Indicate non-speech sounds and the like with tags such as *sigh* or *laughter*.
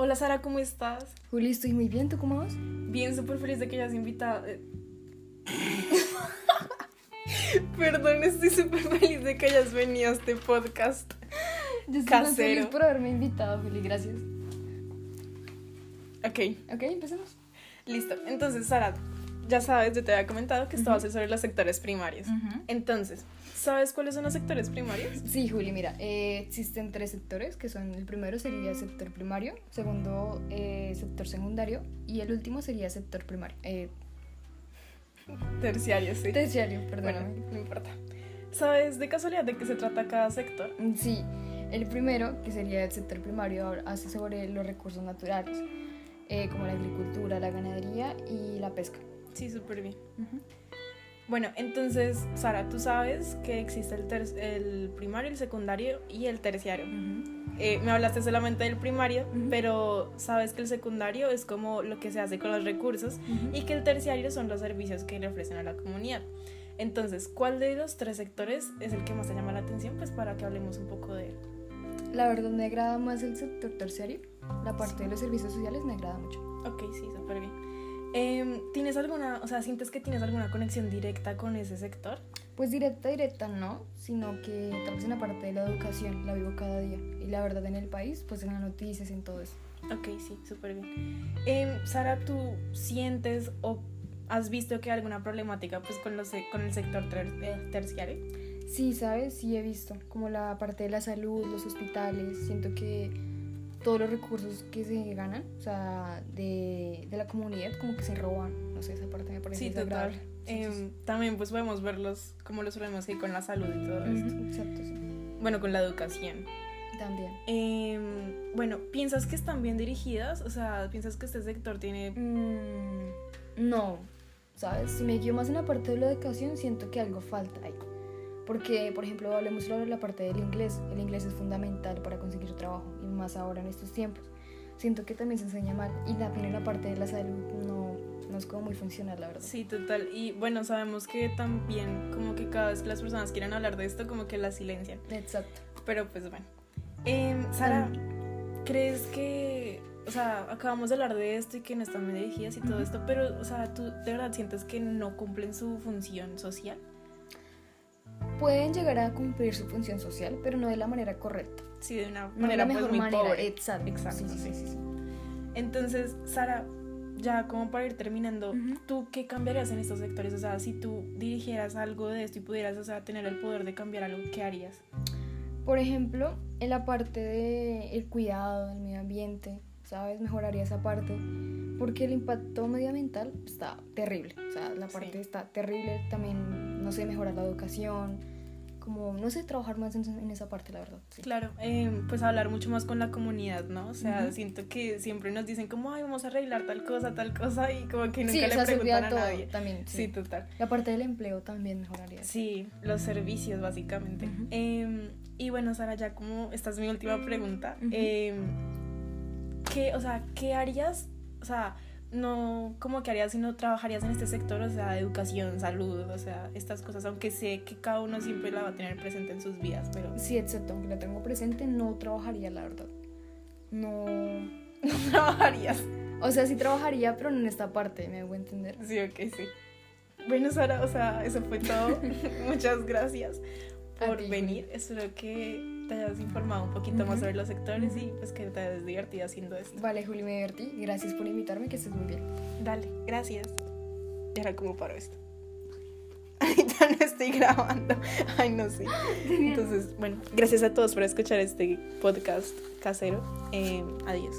Hola Sara, ¿cómo estás? Juli, estoy muy bien, ¿tú cómo vas? Bien, súper feliz de que hayas invitado. eh. *laughs* Perdón, estoy súper feliz de que hayas venido a este podcast. Yo estoy Casero. feliz por haberme invitado, Juli, gracias. Ok, Ok, empecemos. listo. Entonces, Sara, ya sabes, yo te había comentado que esto va a ser sobre los sectores primarios. Entonces, ¿sabes cuáles son los sectores primarios? Sí, Juli, mira, eh, existen tres sectores, que son el primero sería sector primario, segundo eh, sector secundario y el último sería sector primario. Eh, Terciarios, sí. terciario, Bueno, perdóname. no importa. ¿Sabes de casualidad de qué se trata cada sector? Mm, Sí, el primero, que sería el sector primario, hace sobre los recursos naturales, eh, como la agricultura, la ganadería y la pesca. Sí, súper bien. Bueno, entonces, Sara, tú sabes que existe el, ter- el primario, el secundario y el terciario. Eh, me hablaste solamente del primario, pero sabes que el secundario es como lo que se hace con los recursos y que el terciario son los servicios que le ofrecen a la comunidad. Entonces, ¿cuál de los tres sectores es el que más te llama la atención? Pues para que hablemos un poco de él. La verdad me agrada más el sector terciario. La parte de los servicios sociales me agrada mucho. Ok, sí, súper bien. Em, ¿Tienes alguna, o sea, sientes que tienes alguna conexión directa con ese sector? Pues directa, directa no, sino que tal vez en la parte de la educación la vivo cada día. Y la verdad en el país, pues en las noticias, en todo eso. Ok, sí, súper bien. Em, Sara, ¿tú sientes o has visto que hay alguna problemática pues, con, los, con el sector ter- eh, terciario? Sí, ¿sabes? Sí he visto, como la parte de la salud, los hospitales, siento que todos los recursos que se ganan, o sea, de, de la comunidad, como que se roban. No sé, esa parte me parece Sí, total. Sí, sí, Em, también pues podemos verlos como los problemas que hay con la salud y todo esto. Exacto, sí. Bueno, con la educación. También. Em, bueno, ¿piensas que están bien dirigidas? O sea, ¿piensas que este sector tiene... Mm, no, ¿sabes? Si me guío más en la parte de la educación, siento que algo falta ahí. Porque, por ejemplo, hablemos sobre la parte del inglés. El inglés es fundamental para conseguir trabajo, y más ahora en estos tiempos. Siento que también se enseña mal. Y también la parte de la salud no, no es como muy funcional, la verdad. Sí, total. Y bueno, sabemos que también como que cada vez que las personas quieren hablar de esto, como que la silencian. Exacto. Pero pues bueno. Em, Sara, ¿crees que, o sea, acabamos de hablar de esto y que no están dirigidas y todo esto, pero, o sea, ¿tú de verdad sientes que no cumplen su función social? Pueden llegar a cumplir su función social, pero no de la manera correcta. Sí, de una No de manera la pues mejor muy manera. pobre. Exacto. Exacto, Sí, sí, sí. sí. Entonces, Sara, ya como para ir terminando, Ujú. ¿tú qué cambiarías en estos sectores? O sea, si tú dirigieras algo de esto y pudieras, o sea, tener el poder de cambiar algo, ¿qué harías? Por ejemplo, en la parte del cuidado del medio ambiente, ¿sabes? Mejoraría esa parte. Porque el impacto medioambiental está terrible. O sea, la parte Sí. está terrible. También, no sé, mejorar la educación. Como, no sé, trabajar más en, en esa parte, la verdad. sí. Claro, em, pues hablar mucho más con la comunidad, ¿no? O sea, siento que siempre nos dicen como, ay, vamos a arreglar tal cosa, tal cosa, y como que nunca Sí, o le sea, preguntan a todo nadie. también. Sí. Sí, total. La parte del empleo también mejoraría. Sí, los servicios, básicamente. Ujú. Em, y bueno, Sara, ya como esta es mi última pregunta, em, ¿qué, o sea, ¿qué harías? O sea, no como que harías si no trabajarías en este sector, o sea, educación, salud, o sea, estas cosas, aunque sé que cada uno siempre la va a tener presente en sus vidas, pero Sí, exacto. Aunque la tengo presente, no trabajaría, la verdad. No. *laughs* no trabajarías. O sea, sí trabajaría, pero no en esta parte, me hago entender. Sí, ok, sí. Bueno, Sara, o sea, eso fue todo. *laughs* Muchas gracias por ti, venir. Espero que te hayas informado un poquito más sobre los sectores y pues que te hayas divertido haciendo esto. Vale, Juli, me divertí. Gracias por invitarme, que estés muy bien. Dale, gracias. Y ahora, ¿cómo paro esto? *laughs* Ahorita no estoy grabando. Ay, no sé. *laughs* Entonces, bueno, gracias a todos por escuchar este podcast casero. Eh, adiós.